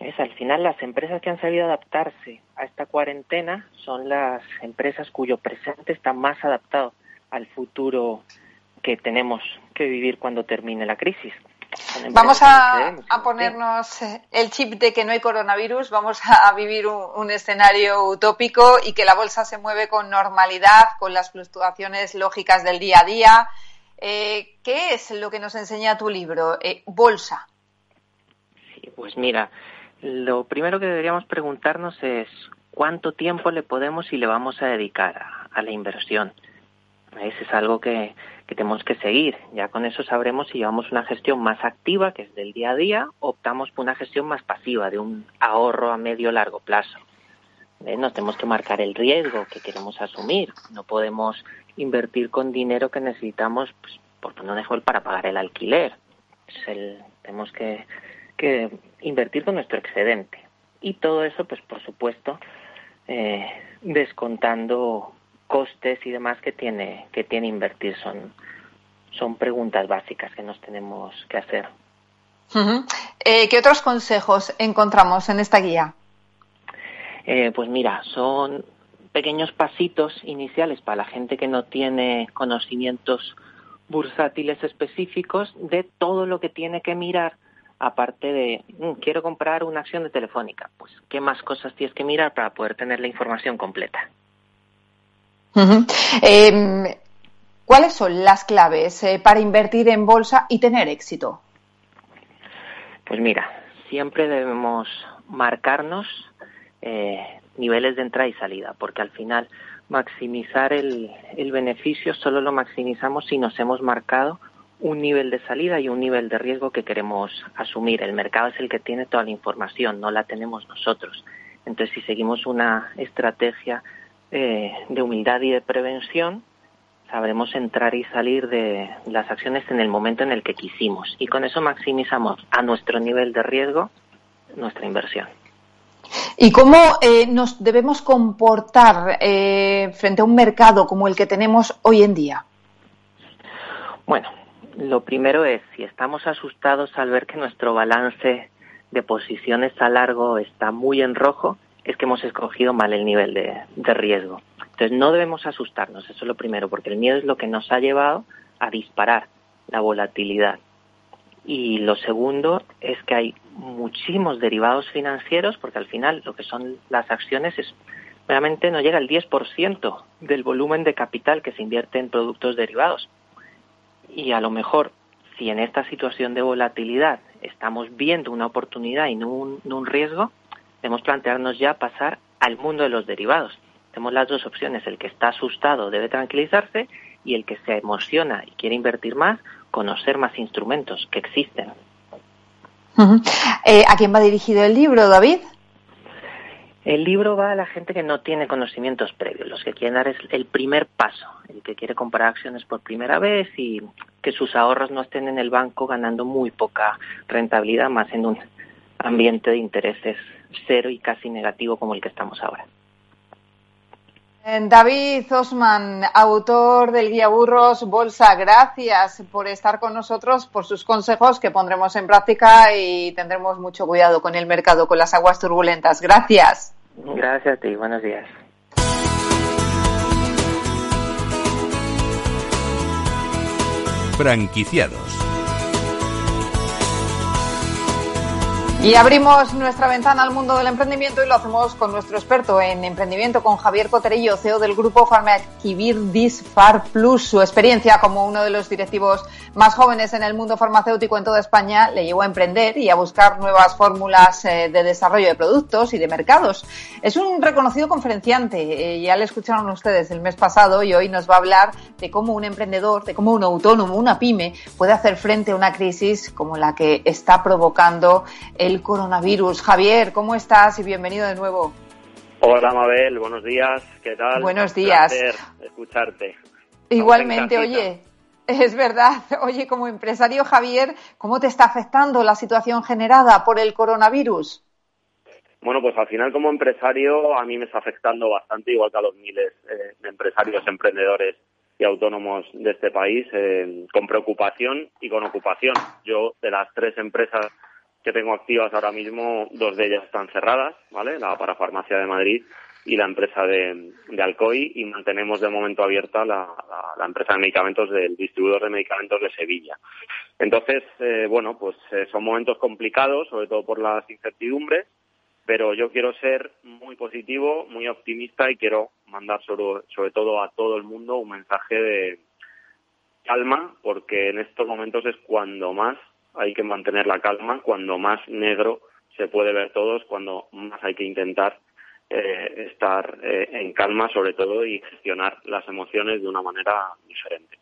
es al final las empresas que han sabido adaptarse a esta cuarentena son las empresas cuyo presente está más adaptado al futuro que tenemos que vivir cuando termine la crisis. Vamos a, ponernos el chip de que no hay coronavirus, vamos a vivir un, escenario utópico y que la bolsa se mueve con normalidad, con las fluctuaciones lógicas del día a día. Eh, ¿Qué es lo que nos enseña tu libro? Eh, bolsa. Sí, pues mira, lo primero que deberíamos preguntarnos es cuánto tiempo le podemos y le vamos a dedicar a, la inversión. Ese es algo que, tenemos que seguir. Ya con eso sabremos si llevamos una gestión más activa, que es del día a día, o optamos por una gestión más pasiva, de un ahorro a medio largo plazo. ¿Eh? Nos tenemos que marcar el riesgo que queremos asumir. No podemos invertir con dinero que necesitamos, pues, por no mejor para pagar el alquiler. tenemos que que invertir con nuestro excedente. Y todo eso, pues por supuesto, eh, descontando costes y demás que tiene, que tiene invertir. Son, son preguntas básicas que nos tenemos que hacer. Eh, ¿Qué otros consejos encontramos en esta guía? Eh, pues mira, son pequeños pasitos iniciales para la gente que no tiene conocimientos bursátiles específicos de todo lo que tiene que mirar aparte de, mm, quiero comprar una acción de Telefónica, pues, ¿qué más cosas tienes que mirar para poder tener la información completa? Em, ¿Cuáles son las claves eh, para invertir en bolsa y tener éxito? Pues mira, siempre debemos marcarnos eh, niveles de entrada y salida, porque al final maximizar el, el beneficio solo lo maximizamos si nos hemos marcado un nivel de salida y un nivel de riesgo que queremos asumir. El mercado es el que tiene toda la información, no la tenemos nosotros. Entonces, si seguimos una estrategia eh, de humildad y de prevención, sabremos entrar y salir de las acciones en el momento en el que quisimos. Y con eso maximizamos a nuestro nivel de riesgo nuestra inversión. ¿Y cómo eh, nos debemos comportar eh, frente a un mercado como el que tenemos hoy en día? Bueno, lo primero es, si estamos asustados al ver que nuestro balance de posiciones a largo está muy en rojo, es que hemos escogido mal el nivel de, riesgo. Entonces no debemos asustarnos, eso es lo primero, porque el miedo es lo que nos ha llevado a disparar la volatilidad. Y lo segundo es que hay muchísimos derivados financieros, porque al final lo que son las acciones es realmente no llega al 10% del volumen de capital que se invierte en productos derivados y a lo mejor si en esta situación de volatilidad estamos viendo una oportunidad y no un, riesgo, debemos plantearnos ya pasar al mundo de los derivados. Tenemos las dos opciones, el que está asustado debe tranquilizarse y el que se emociona y quiere invertir más, conocer más instrumentos que existen. Eh, ¿A quién va dirigido el libro, David? El libro va a la gente que no tiene conocimientos previos, los que quieren dar el primer paso, el que quiere comprar acciones por primera vez y que sus ahorros no estén en el banco ganando muy poca rentabilidad, más en un ambiente de intereses cero y casi negativo como el que estamos ahora. Eh, David Osman, autor del Guía Burros Bolsa, gracias por estar con nosotros, por sus consejos que pondremos en práctica y tendremos mucho cuidado con el mercado, con las aguas turbulentas. Gracias. Gracias a ti, buenos días. Franquiciados. Y abrimos nuestra ventana al mundo del emprendimiento y lo hacemos con nuestro experto en emprendimiento, con Javier Coterillo, CEO del grupo Farmaquivir Disfar Plus. Su experiencia como uno de los directivos más jóvenes en el mundo farmacéutico en toda España le llevó a emprender y a buscar nuevas fórmulas eh, de desarrollo de productos y de mercados. Es un reconocido conferenciante, eh, ya le escucharon ustedes el mes pasado y hoy nos va a hablar de cómo un emprendedor, de cómo un autónomo, una pyme puede hacer frente a una crisis como la que está provocando el el coronavirus. Javier, ¿cómo estás? Y bienvenido de nuevo. Hola, Mabel, buenos días. ¿Qué tal? Buenos días. escucharte. Igualmente, oye, es verdad. Oye, como empresario, Javier, ¿cómo te está afectando la situación generada por el coronavirus? Bueno, pues al final como empresario a mí me está afectando bastante, igual que a los miles eh, de empresarios, emprendedores y autónomos de este país, eh, con preocupación y con ocupación. Yo, de las tres empresas que tengo activas ahora mismo, dos de ellas están cerradas, ¿vale? La Parafarmacia de Madrid y la empresa de, Alcoy y mantenemos de momento abierta la, empresa de medicamentos del distribuidor de medicamentos de Sevilla. Entonces, eh, bueno, pues eh, son momentos complicados, sobre todo por las incertidumbres, pero yo quiero ser muy positivo, muy optimista y quiero mandar sobre todo a todo el mundo un mensaje de calma, porque en estos momentos es cuando más hay que mantener la calma, cuando más negro se puede ver todos, cuando más hay que intentar eh, estar eh, en calma sobre todo y gestionar las emociones de una manera diferente.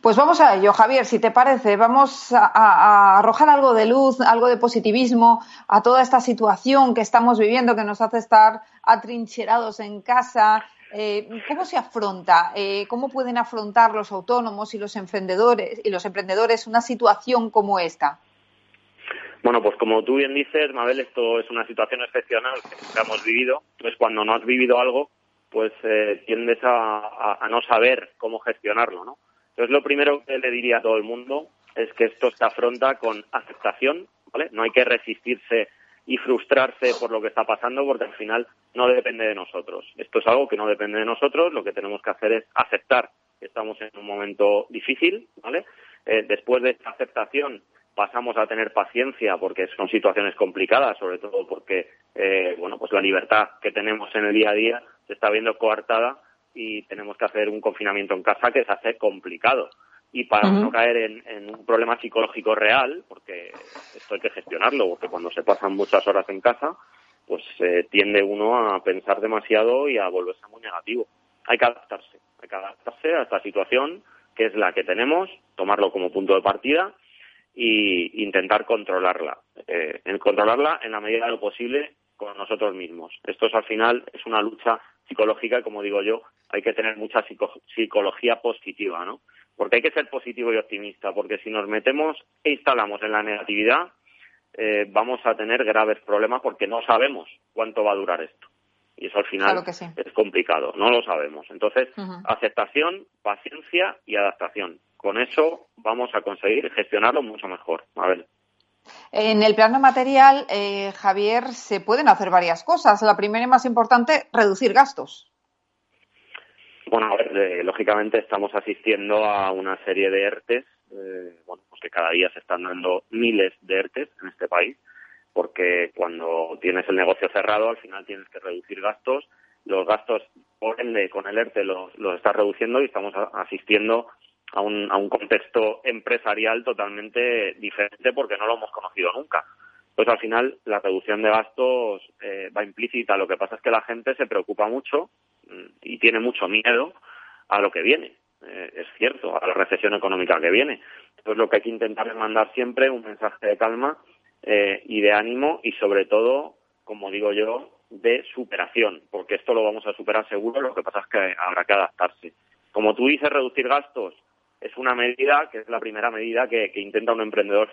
Pues vamos a ello, Javier, si te parece, vamos a, arrojar algo de luz, algo de positivismo a toda esta situación que estamos viviendo, que nos hace estar atrincherados en casa, eh, ¿Cómo se afronta? Eh, ¿Cómo pueden afrontar los autónomos y los emprendedores y los emprendedores una situación como esta? Bueno, pues como tú bien dices, Mabel, esto es una situación excepcional que hemos vivido. Entonces, cuando no has vivido algo, pues eh, tiendes a, a, no saber cómo gestionarlo, ¿no? Entonces, lo primero que le diría a todo el mundo es que esto se afronta con aceptación, ¿vale? No hay que resistirse y frustrarse por lo que está pasando porque al final no depende de nosotros. Esto es algo que no depende de nosotros, lo que tenemos que hacer es aceptar que estamos en un momento difícil, ¿vale? Eh, después de esta aceptación pasamos a tener paciencia porque son situaciones complicadas, sobre todo porque, eh, bueno, pues la libertad que tenemos en el día a día se está viendo coartada y tenemos que hacer un confinamiento en casa que se hace complicado y para no caer en, un problema psicológico real, porque esto hay que gestionarlo, porque cuando se pasan muchas horas en casa, pues eh, tiende uno a pensar demasiado y a volverse muy negativo. Hay que adaptarse, hay que adaptarse a esta situación que es la que tenemos, tomarlo como punto de partida e intentar controlarla. Eh, controlarla en la medida de lo posible con nosotros mismos. Esto es al final es una lucha psicológica y como digo yo, hay que tener mucha psicología positiva, ¿no? Porque hay que ser positivo y optimista, porque si nos metemos e instalamos en la negatividad, eh, vamos a tener graves problemas porque no sabemos cuánto va a durar esto. Y eso al final es complicado, no lo sabemos. Entonces, aceptación, paciencia y adaptación. Con eso vamos a conseguir gestionarlo mucho mejor. A ver. En el plano material, eh, Javier, se pueden hacer varias cosas. La primera y más importante, reducir gastos. Bueno, a ver, eh, lógicamente estamos asistiendo a una serie de ERTES, eh, bueno, pues que cada día se están dando miles de ERTES en este país, porque cuando tienes el negocio cerrado, al final tienes que reducir gastos. Los gastos, por ende, con el ERTE los, los estás reduciendo y estamos asistiendo a un, a un contexto empresarial totalmente diferente porque no lo hemos conocido nunca. Pues al final la reducción de gastos eh, va implícita. Lo que pasa es que la gente se preocupa mucho y tiene mucho miedo a lo que viene. Eh, es cierto, a la recesión económica que viene. Entonces lo que hay que intentar es mandar siempre un mensaje de calma eh, y de ánimo y sobre todo, como digo yo, de superación, porque esto lo vamos a superar seguro, lo que pasa es que habrá que adaptarse. Como tú dices, reducir gastos, es una medida que es la primera medida que, intenta un emprendedor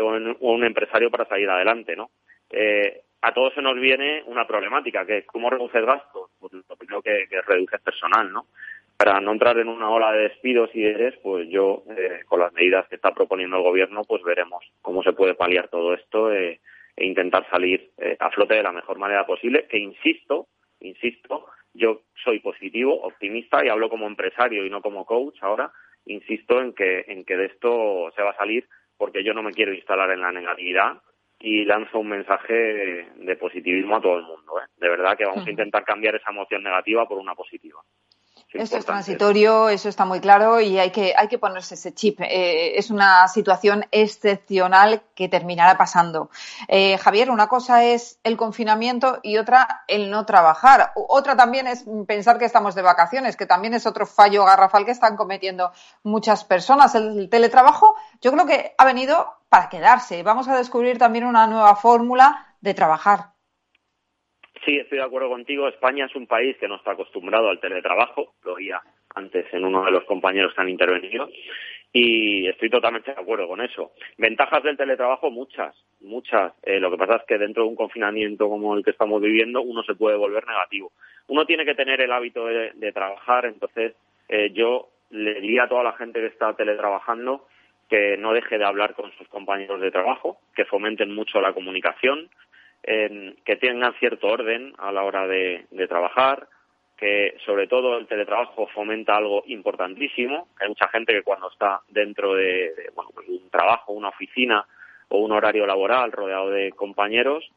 o un, empresario para salir adelante, ¿no? Eh, a todos se nos viene una problemática, que es cómo reduces gastos. Pues lo primero que, que reduces personal, ¿no? Para no entrar en una ola de despidos y eres, pues yo, eh, con las medidas que está proponiendo el gobierno, pues veremos cómo se puede paliar todo esto eh, e intentar salir eh, a flote de la mejor manera posible, que insisto, insisto, yo soy positivo, optimista y hablo como empresario y no como coach ahora, insisto en que, en que de esto se va a salir porque yo no me quiero instalar en la negatividad y lanzo un mensaje de, positivismo a todo el mundo. ¿eh? De verdad que vamos a intentar cambiar esa emoción negativa por una positiva. Esto es transitorio, eso está muy claro y hay que, hay que ponerse ese chip. Eh, es una situación excepcional que terminará pasando. Eh, Javier, una cosa es el confinamiento y otra el no trabajar. Otra también es pensar que estamos de vacaciones, que también es otro fallo garrafal que están cometiendo muchas personas. El teletrabajo yo creo que ha venido para quedarse. Vamos a descubrir también una nueva fórmula de trabajar. Sí, estoy de acuerdo contigo. España es un país que no está acostumbrado al teletrabajo. Lo oía antes en uno de los compañeros que han intervenido. Y estoy totalmente de acuerdo con eso. Ventajas del teletrabajo, muchas, muchas. Eh, lo que pasa es que dentro de un confinamiento como el que estamos viviendo, uno se puede volver negativo. Uno tiene que tener el hábito de, trabajar, entonces eh, yo le diría a toda la gente que está teletrabajando que no deje de hablar con sus compañeros de trabajo, que fomenten mucho la comunicación, que tengan cierto orden a la hora de, trabajar, que sobre todo el teletrabajo fomenta algo importantísimo. Hay mucha gente que cuando está dentro de, pues un trabajo, una oficina o un horario laboral rodeado de compañeros,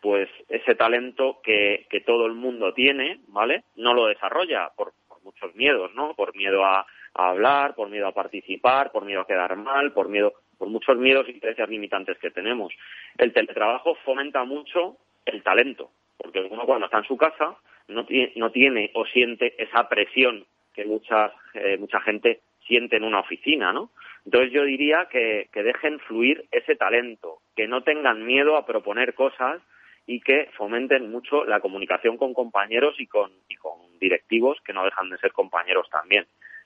pues ese talento que, todo el mundo tiene, ¿vale? No lo desarrolla por, muchos miedos, ¿no? Por miedo a, a, hablar, por miedo a participar, por miedo a quedar mal, por miedo por muchos miedos y creencias limitantes que tenemos. El teletrabajo fomenta mucho el talento, porque uno cuando está en su casa no tiene, no tiene o siente esa presión que mucha, eh, mucha gente siente en una oficina, ¿no? Entonces yo diría que, que dejen fluir ese talento, que no tengan miedo a proponer cosas y que fomenten mucho la comunicación con compañeros y con, y con directivos que no dejan de ser compañeros también.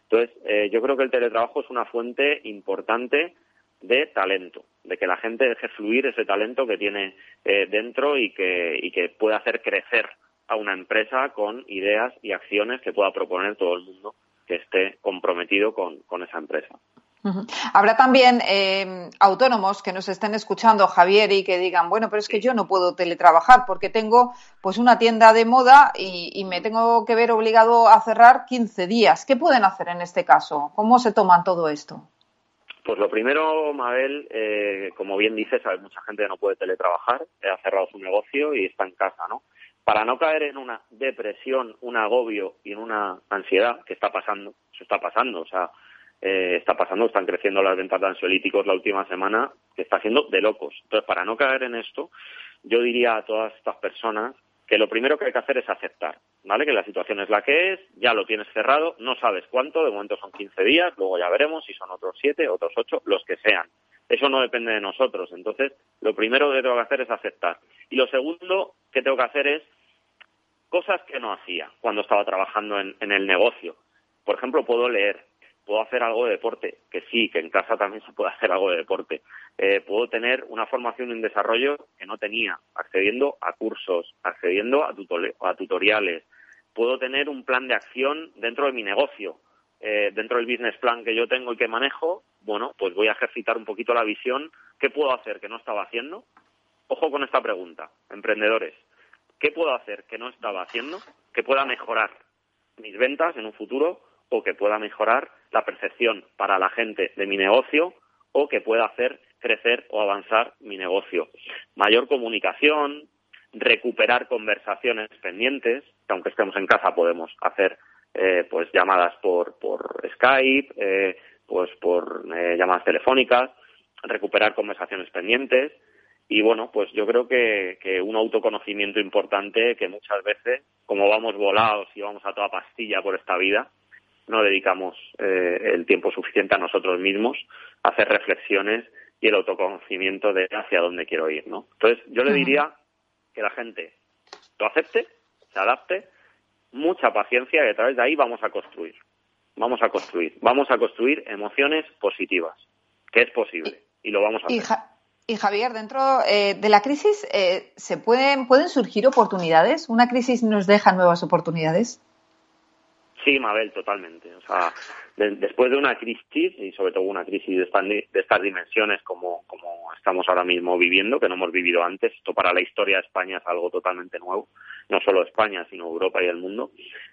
Entonces, eh, yo creo que el teletrabajo es una fuente importante de talento, de que la gente deje fluir ese talento que tiene eh, dentro y que, y que pueda hacer crecer a una empresa con ideas y acciones que pueda proponer todo el mundo que esté comprometido con, esa empresa. Habrá también eh, autónomos que nos estén escuchando, Javier, y que digan, bueno, pero es que yo no puedo teletrabajar porque tengo pues una tienda de moda y, y, me tengo que ver obligado a cerrar 15 días. ¿Qué pueden hacer en este caso? ¿Cómo se toman todo esto? Pues lo primero, Mabel, eh, como bien dices, mucha gente no puede teletrabajar, ha cerrado su negocio y está en casa, ¿no? Para no caer en una depresión, un agobio y en una ansiedad, que está pasando, eso está pasando, o sea, eh, está pasando, están creciendo las ventas de ansiolíticos la última semana, que está haciendo de locos. Entonces, para no caer en esto, yo diría a todas estas personas que lo primero que hay que hacer es aceptar, ¿vale? Que la situación es la que es, ya lo tienes cerrado, no sabes cuánto, de momento son 15 días, luego ya veremos si son otros 7, otros 8, los que sean. Eso no depende de nosotros, entonces lo primero que tengo que hacer es aceptar. Y lo segundo que tengo que hacer es cosas que no hacía cuando estaba trabajando en, en el negocio. Por ejemplo, puedo leer, puedo hacer algo de deporte, que sí, que en casa también se puede hacer algo de deporte. Eh, puedo tener una formación en desarrollo que no tenía, accediendo a cursos, accediendo a, tutoriales. Puedo tener un plan de acción dentro de mi negocio, eh, dentro del business plan que yo tengo y que manejo. Bueno, pues voy a ejercitar un poquito la visión. ¿Qué puedo hacer que no estaba haciendo? Ojo con esta pregunta, emprendedores. ¿Qué puedo hacer que no estaba haciendo que pueda mejorar mis ventas en un futuro o que pueda mejorar la percepción para la gente de mi negocio o que pueda hacer crecer o avanzar mi negocio. Mayor comunicación, recuperar conversaciones pendientes, que aunque estemos en casa podemos hacer eh, pues llamadas por, por Skype, eh, pues por eh, llamadas telefónicas, recuperar conversaciones pendientes y bueno, pues yo creo que, que un autoconocimiento importante que muchas veces, como vamos volados y vamos a toda pastilla por esta vida, no dedicamos eh, el tiempo suficiente a nosotros mismos a hacer reflexiones y el autoconocimiento de hacia dónde quiero ir, ¿no? Entonces, yo le diría que la gente lo acepte, se adapte, mucha paciencia y a través de ahí vamos a construir. vamos a construir. Vamos a construir emociones positivas, que es posible, y lo vamos a hacer. Y, Javier, dentro eh, de la crisis, eh, ¿se pueden, ¿pueden surgir oportunidades? ¿Una crisis nos deja nuevas oportunidades? Sí, Mabel, totalmente. O sea, después de una crisis, y sobre todo una crisis de, estas dimensiones como, estamos ahora mismo viviendo, que no hemos vivido antes, esto para la historia de España es algo totalmente nuevo, no solo España, sino Europa y el mundo,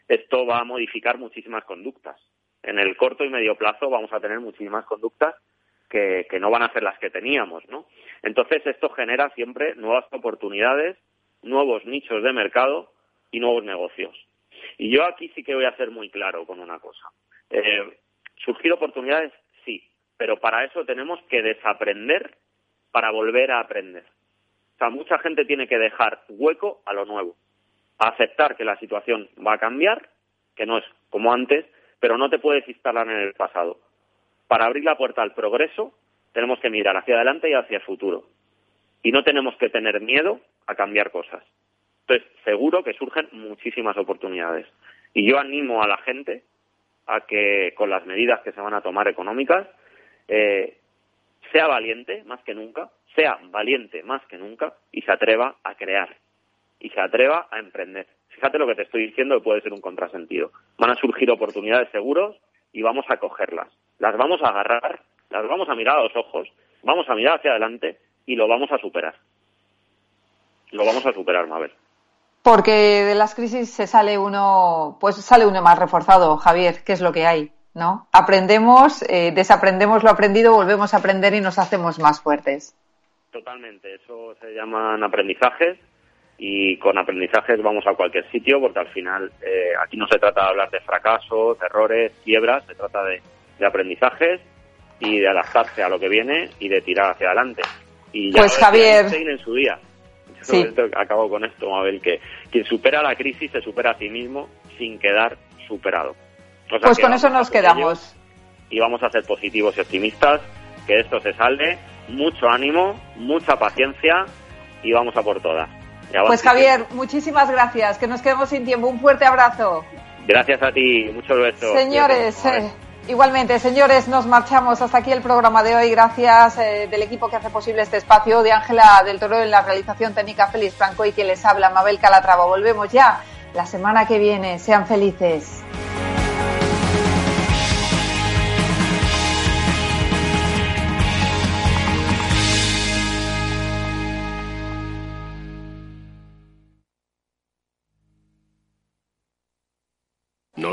esto va a modificar muchísimas conductas. En el corto y medio plazo vamos a tener muchísimas conductas que, que no van a ser las que teníamos, ¿no? Entonces esto genera siempre nuevas oportunidades, nuevos nichos de mercado y nuevos negocios. Y yo aquí sí que voy a ser muy claro con una cosa. Eh, surgir oportunidades, sí, pero para eso tenemos que desaprender para volver a aprender. O sea, mucha gente tiene que dejar hueco a lo nuevo, aceptar que la situación va a cambiar, que no es como antes, pero no te puedes instalar en el pasado. Para abrir la puerta al progreso, tenemos que mirar hacia adelante y hacia el futuro. Y no tenemos que tener miedo a cambiar cosas. Entonces, seguro que surgen muchísimas oportunidades. Y yo animo a la gente a que, con las medidas que se van a tomar económicas, eh, sea valiente más que nunca, sea valiente más que nunca y se atreva a crear y se atreva a emprender. Fíjate lo que te estoy diciendo que puede ser un contrasentido. Van a surgir oportunidades seguros y vamos a cogerlas. Las vamos a agarrar, las vamos a mirar a los ojos, vamos a mirar hacia adelante y lo vamos a superar. Lo vamos a superar, Mabel. Porque de las crisis se sale uno, pues sale uno más reforzado, Javier, ¿qué es lo que hay? ¿No? Aprendemos, eh, desaprendemos lo aprendido, volvemos a aprender y nos hacemos más fuertes. Totalmente, eso se llaman aprendizajes y con aprendizajes vamos a cualquier sitio porque al final eh, aquí no se trata de hablar de fracasos, errores, quiebras, se trata de, aprendizajes y de adaptarse a lo que viene y de tirar hacia adelante. Y ya pues Javier, en su día acabo con esto, Mabel, que quien supera la crisis se supera a sí mismo sin quedar superado. pues con eso nos quedamos. Y vamos a ser positivos y optimistas, que esto se salve, mucho ánimo, mucha paciencia y vamos a por todas. Pues Javier, muchísimas gracias, que nos quedemos sin tiempo. Un fuerte abrazo. Gracias a ti, muchos besos. Señores, Igualmente, señores, nos marchamos. Hasta aquí el programa de hoy. Gracias eh, del equipo que hace posible este espacio, de Ángela del Toro en la realización técnica, Félix Franco y quien les habla, Mabel Calatrava. Volvemos ya la semana que viene. Sean felices.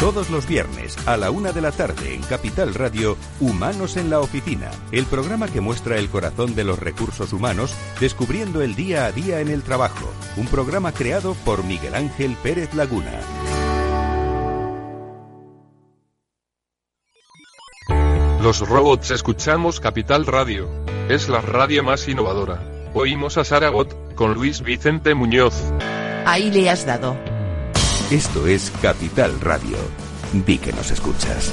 Todos los viernes a la una de la tarde en Capital Radio, Humanos en la Oficina, el programa que muestra el corazón de los recursos humanos descubriendo el día a día en el trabajo. Un programa creado por Miguel Ángel Pérez Laguna. Los robots escuchamos Capital Radio. Es la radio más innovadora. Oímos a Saragot con Luis Vicente Muñoz. Ahí le has dado. Esto es Capital Radio. Di que nos escuchas.